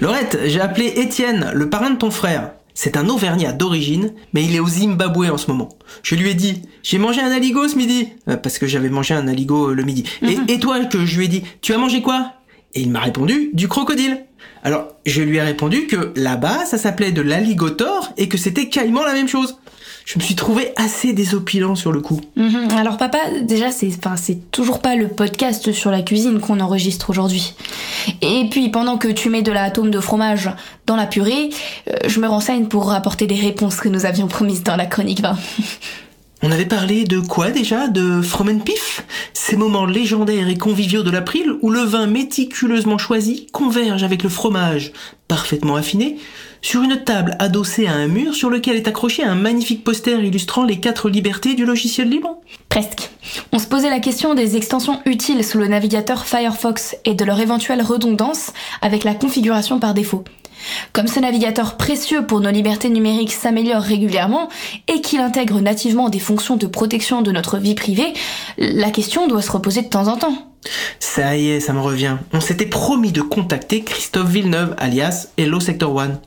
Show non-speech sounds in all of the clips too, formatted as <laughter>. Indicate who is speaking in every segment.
Speaker 1: Laurette, j'ai appelé Étienne, le parrain de ton frère. C'est un Auvergnat d'origine, mais il est au Zimbabwe en ce moment. Je lui ai dit, j'ai mangé un aligot ce midi, euh, parce que j'avais mangé un aligot euh, le midi. et, et toi, que je lui ai dit, tu as mangé quoi? Et il m'a répondu, du crocodile. Alors, je lui ai répondu que là-bas, ça s'appelait de l'alligator et que c'était quasiment la même chose. Je me suis trouvé assez désopilant sur le coup.
Speaker 2: Mhm. Alors papa, déjà c'est c'est toujours pas le podcast sur la cuisine qu'on enregistre aujourd'hui. Et puis pendant que tu mets de la tome de fromage dans la purée, euh, je me renseigne pour apporter des réponses que nous avions promises dans la chronique 20.
Speaker 1: On avait parlé de quoi déjà? De Fromenpif Ces moments légendaires et conviviaux de l'April où le vin méticuleusement choisi converge avec le fromage parfaitement affiné sur une table adossée à un mur sur lequel est accroché un magnifique poster illustrant les quatre libertés du logiciel libre
Speaker 2: Presque. On se posait la question des extensions utiles sous le navigateur Firefox et de leur éventuelle redondance avec la configuration par défaut. Comme ce navigateur précieux pour nos libertés numériques s'améliore régulièrement et qu'il intègre nativement des fonctions de protection de notre vie privée, la question doit se reposer de temps en temps.
Speaker 1: Ça y est, ça me revient. On s'était promis de contacter Christophe Villeneuve, alias Hello Sector One.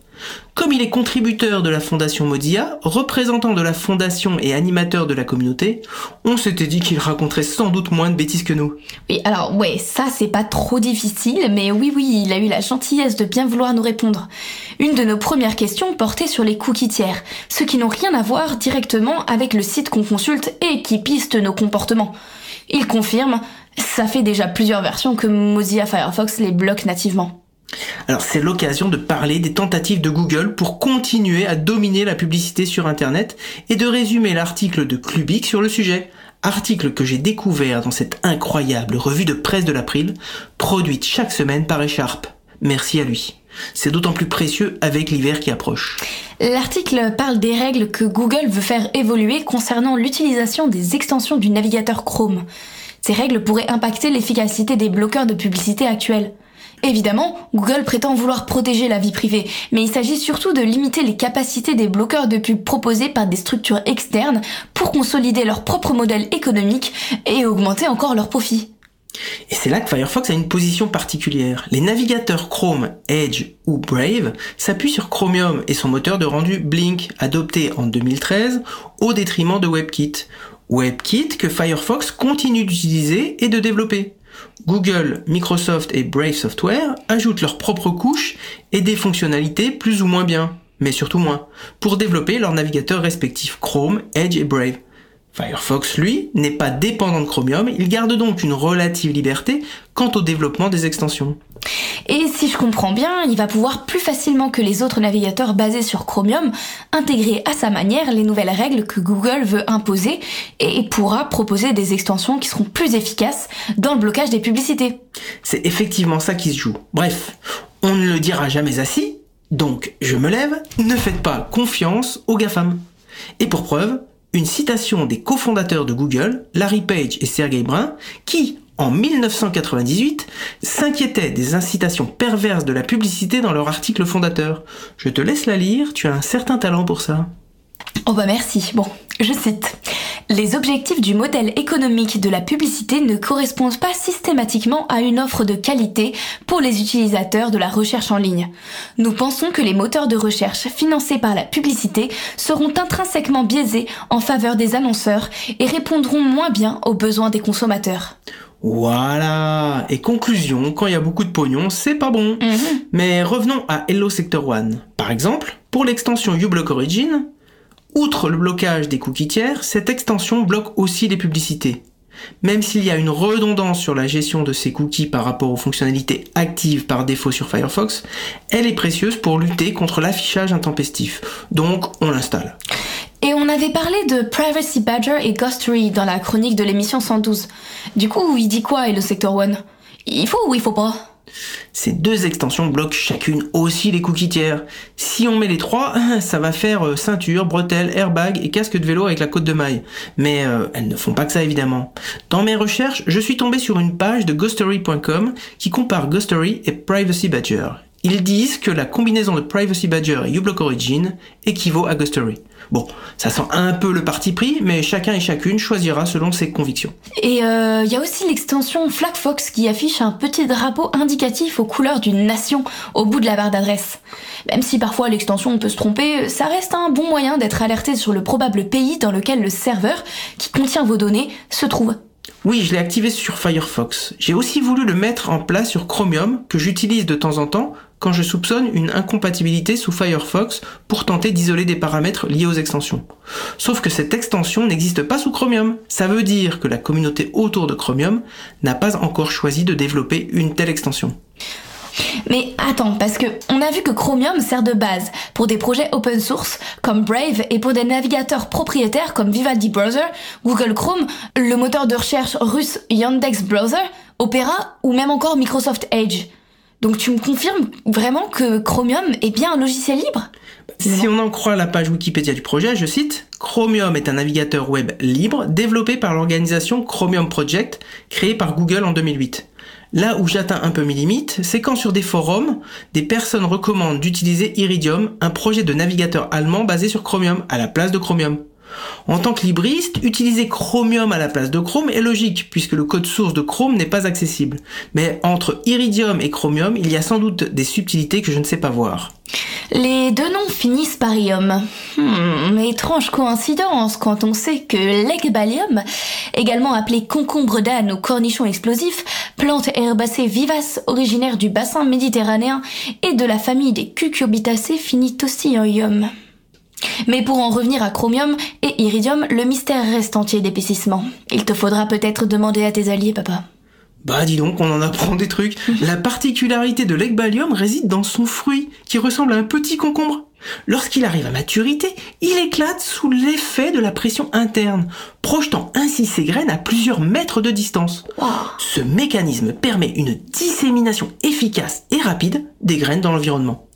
Speaker 1: Comme il est contributeur de la fondation Mozilla, représentant de la fondation et animateur de la communauté, on s'était dit qu'il raconterait sans doute moins de bêtises que nous.
Speaker 2: Oui, alors ouais, ça c'est pas trop difficile, mais oui oui, il a eu la gentillesse de bien vouloir nous répondre. Une de nos premières questions portait sur les cookies tiers, ceux qui n'ont rien à voir directement avec le site qu'on consulte et qui pistent nos comportements. Il confirme, ça fait déjà plusieurs versions que Mozilla Firefox les bloque nativement.
Speaker 1: Alors c'est l'occasion de parler des tentatives de Google pour continuer à dominer la publicité sur Internet et de résumer l'article de Clubic sur le sujet. Article que j'ai découvert dans cette incroyable revue de presse de l'April, produite chaque semaine par Echarp. Merci à lui. C'est d'autant plus précieux avec l'hiver qui approche.
Speaker 2: L'article parle des règles que Google veut faire évoluer concernant l'utilisation des extensions du navigateur Chrome. Ces règles pourraient impacter l'efficacité des bloqueurs de publicité actuels. Évidemment, Google prétend vouloir protéger la vie privée, mais il s'agit surtout de limiter les capacités des bloqueurs de pub proposés par des structures externes pour consolider leur propre modèle économique et augmenter encore leurs profits.
Speaker 1: Et c'est là que Firefox a une position particulière. Les navigateurs Chrome, Edge ou Brave s'appuient sur Chromium et son moteur de rendu Blink, adopté en 2013 au détriment de WebKit. WebKit que Firefox continue d'utiliser et de développer. Google, Microsoft et Brave Software ajoutent leurs propres couches et des fonctionnalités plus ou moins bien, mais surtout moins, pour développer leurs navigateurs respectifs Chrome, Edge et Brave. Firefox, lui, n'est pas dépendant de Chromium, il garde donc une relative liberté quant au développement des extensions.
Speaker 2: Et si je comprends bien, il va pouvoir plus facilement que les autres navigateurs basés sur Chromium intégrer à sa manière les nouvelles règles que Google veut imposer et pourra proposer des extensions qui seront plus efficaces dans le blocage des publicités.
Speaker 1: C'est effectivement ça qui se joue. Bref, on ne le dira jamais assez, donc je me lève, ne faites pas confiance aux GAFAM. Et pour preuve, une citation des cofondateurs de Google, Larry Page et Sergey Brin, qui, en 1998, s'inquiétaient des incitations perverses de la publicité dans leur article fondateur. Je te laisse la lire, tu as un certain talent pour ça.
Speaker 2: Oh bah merci. Bon, je cite. Les objectifs du modèle économique de la publicité ne correspondent pas systématiquement à une offre de qualité pour les utilisateurs de la recherche en ligne. Nous pensons que les moteurs de recherche financés par la publicité seront intrinsèquement biaisés en faveur des annonceurs et répondront moins bien aux besoins des consommateurs.
Speaker 1: Voilà. Et conclusion, quand il y a beaucoup de pognon, c'est pas bon.
Speaker 2: Mhm.
Speaker 1: Mais revenons à Hello Sector One. Par exemple, pour l'extension uBlock Origin, outre le blocage des cookies tiers, cette extension bloque aussi les publicités. Même s'il y a une redondance sur la gestion de ces cookies par rapport aux fonctionnalités actives par défaut sur Firefox, elle est précieuse pour lutter contre l'affichage intempestif. Donc on l'installe.
Speaker 2: Et on avait parlé de Privacy Badger et Ghostery dans la chronique de l'émission 112. Du coup, il dit quoi et le secteur 1 Il faut ou il faut pas?
Speaker 1: Ces deux extensions bloquent chacune aussi les cookies tiers. Si on met les trois, <laughs> ça va faire euh, ceinture, bretelle, airbag et casque de vélo avec la côte de maille. Mais euh, elles ne font pas que ça évidemment. Dans mes recherches, je suis tombé sur une page de ghostery.com qui compare Ghostery et Privacy Badger. Ils disent que la combinaison de Privacy Badger et uBlock Origin équivaut à Gustery. Bon, ça sent un peu le parti pris, mais chacun et chacune choisira selon ses convictions.
Speaker 2: Et il euh, y a aussi l'extension FlagFox qui affiche un petit drapeau indicatif aux couleurs d'une nation au bout de la barre d'adresse. Même si parfois l'extension peut se tromper, ça reste un bon moyen d'être alerté sur le probable pays dans lequel le serveur qui contient vos données se trouve.
Speaker 1: Oui, je l'ai activé sur Firefox. J'ai aussi voulu le mettre en place sur Chromium, que j'utilise de temps en temps quand je soupçonne une incompatibilité sous Firefox pour tenter d'isoler des paramètres liés aux extensions. Sauf que cette extension n'existe pas sous Chromium. Ça veut dire que la communauté autour de Chromium n'a pas encore choisi de développer une telle extension.
Speaker 2: Mais attends, parce que on a vu que Chromium sert de base pour des projets open source comme Brave et pour des navigateurs propriétaires comme Vivaldi Browser, Google Chrome, le moteur de recherche russe Yandex Browser, Opera ou même encore Microsoft Edge. Donc tu me confirmes vraiment que Chromium est bien un logiciel libre?
Speaker 1: Si on en croit la page Wikipédia du projet, je cite, Chromium est un navigateur web libre développé par l'organisation Chromium Project, créée par Google en 2008. Là où j'atteins un peu mes limites, c'est quand sur des forums, des personnes recommandent d'utiliser Iridium, un projet de navigateur allemand basé sur Chromium, à la place de Chromium. En tant que libriste, utiliser Chromium à la place de Chrome est logique, puisque le code source de Chrome n'est pas accessible. Mais entre Iridium et Chromium, il y a sans doute des subtilités que je ne sais pas voir.
Speaker 2: Les deux noms finissent par ium. Hmm, étrange coïncidence quand on sait que l'Ecbalium, également appelé concombre d'âne ou cornichon explosif, plante herbacée vivace originaire du bassin méditerranéen et de la famille des cucurbitacées, finit aussi en ium. Mais pour en revenir à Chromium et Iridium, le mystère reste entier d'épaississement. Il te faudra peut-être demander à tes alliés, papa.
Speaker 1: Bah dis donc, on en apprend des trucs. <laughs> La particularité de l'Ecbalium réside dans son fruit, qui ressemble à un petit concombre. Lorsqu'il arrive à maturité, il éclate sous l'effet de la pression interne, projetant ainsi ses graines à plusieurs mètres de distance. Ce mécanisme permet une dissémination efficace et rapide des graines dans l'environnement.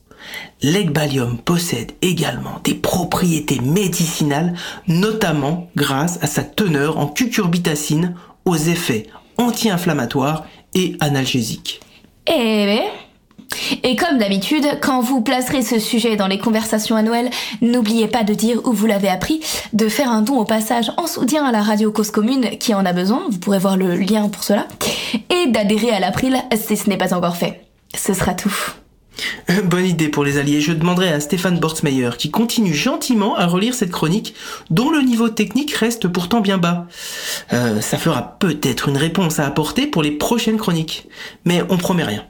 Speaker 1: L'Ecbalium possède également des propriétés médicinales, notamment grâce à sa teneur en cucurbitacine aux effets anti-inflammatoires et analgésiques.
Speaker 2: Eh et comme d'habitude, quand vous placerez ce sujet dans les conversations à Noël, n'oubliez pas de dire où vous l'avez appris, de faire un don au passage en soutien à la radio Cause Commune qui en a besoin, vous pourrez voir le lien pour cela, et d'adhérer à l'April si ce n'est pas encore fait. Ce sera tout. <laughs>
Speaker 1: Bonne idée pour les alliés. Je demanderai à Stéphane Bortsmeyer, qui continue gentiment à relire cette chronique, dont le niveau technique reste pourtant bien bas. Euh, ça fera peut-être une réponse à apporter pour les prochaines chroniques. Mais on promet rien.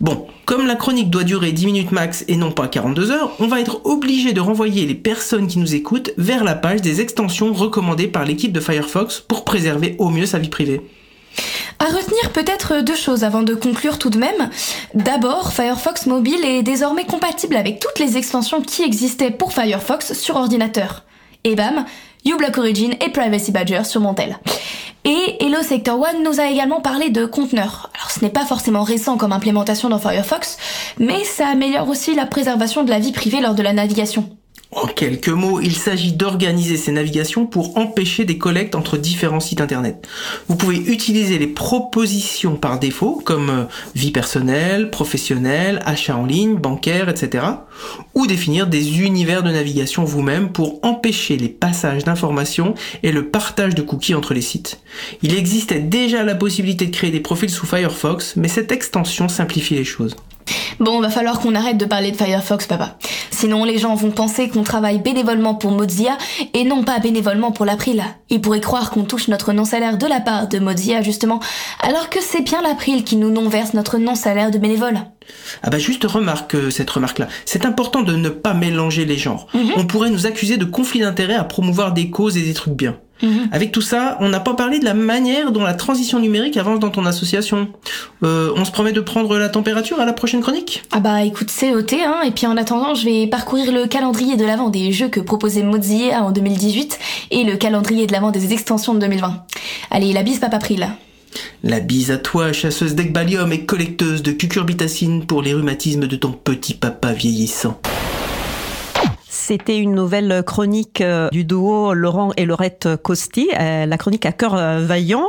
Speaker 1: Bon, comme la chronique doit durer 10 minutes max et non pas 42 heures, on va être obligé de renvoyer les personnes qui nous écoutent vers la page des extensions recommandées par l'équipe de Firefox pour préserver au mieux sa vie privée.
Speaker 2: À retenir peut-être deux choses avant de conclure tout de même. D'abord, Firefox Mobile est désormais compatible avec toutes les extensions qui existaient pour Firefox sur ordinateur. Et bam, uBlock Origin et Privacy Badger sur Montel. Et Hello Sector One nous a également parlé de conteneurs. Alors ce n'est pas forcément récent comme implémentation dans Firefox, mais ça améliore aussi la préservation de la vie privée lors de la navigation.
Speaker 1: En quelques mots, il s'agit d'organiser ces navigations pour empêcher des collectes entre différents sites internet. Vous pouvez utiliser les propositions par défaut, comme euh, vie personnelle, professionnelle, achat en ligne, bancaire, etc. Ou définir des univers de navigation vous-même pour empêcher les passages d'informations et le partage de cookies entre les sites. Il existait déjà la possibilité de créer des profils sous Firefox, mais cette extension simplifie les choses.
Speaker 2: Bon, va falloir qu'on arrête de parler de Firefox, papa. Sinon, les gens vont penser qu'on travaille bénévolement pour Mozilla et non pas bénévolement pour l'April. Ils pourraient croire qu'on touche notre non-salaire de la part de Mozilla, justement, alors que c'est bien l'April qui nous non-verse notre non-salaire de bénévole.
Speaker 1: Ah bah juste remarque euh, cette remarque-là. C'est important de ne pas mélanger les genres. Mhm. On pourrait nous accuser de conflit d'intérêts à promouvoir des causes et des trucs bien. Mhm. Avec tout ça, on n'a pas parlé de la manière dont la transition numérique avance dans ton association. Euh, on se promet de prendre la température à la prochaine chronique?
Speaker 2: Ah bah écoute, c'est noté, hein. Et puis en attendant, je vais parcourir le calendrier de l'avant des jeux que proposait Mozilla en 2018 et le calendrier de l'avant des extensions de 2020. Allez, la bise Papa Pril.
Speaker 1: La bise à toi, chasseuse d'Ecbalium et collecteuse de cucurbitacine pour les rhumatismes de ton petit papa vieillissant.
Speaker 3: C'était une nouvelle chronique euh, du duo Laurent et Laurette Costi, euh, la chronique à cœur euh, vaillant.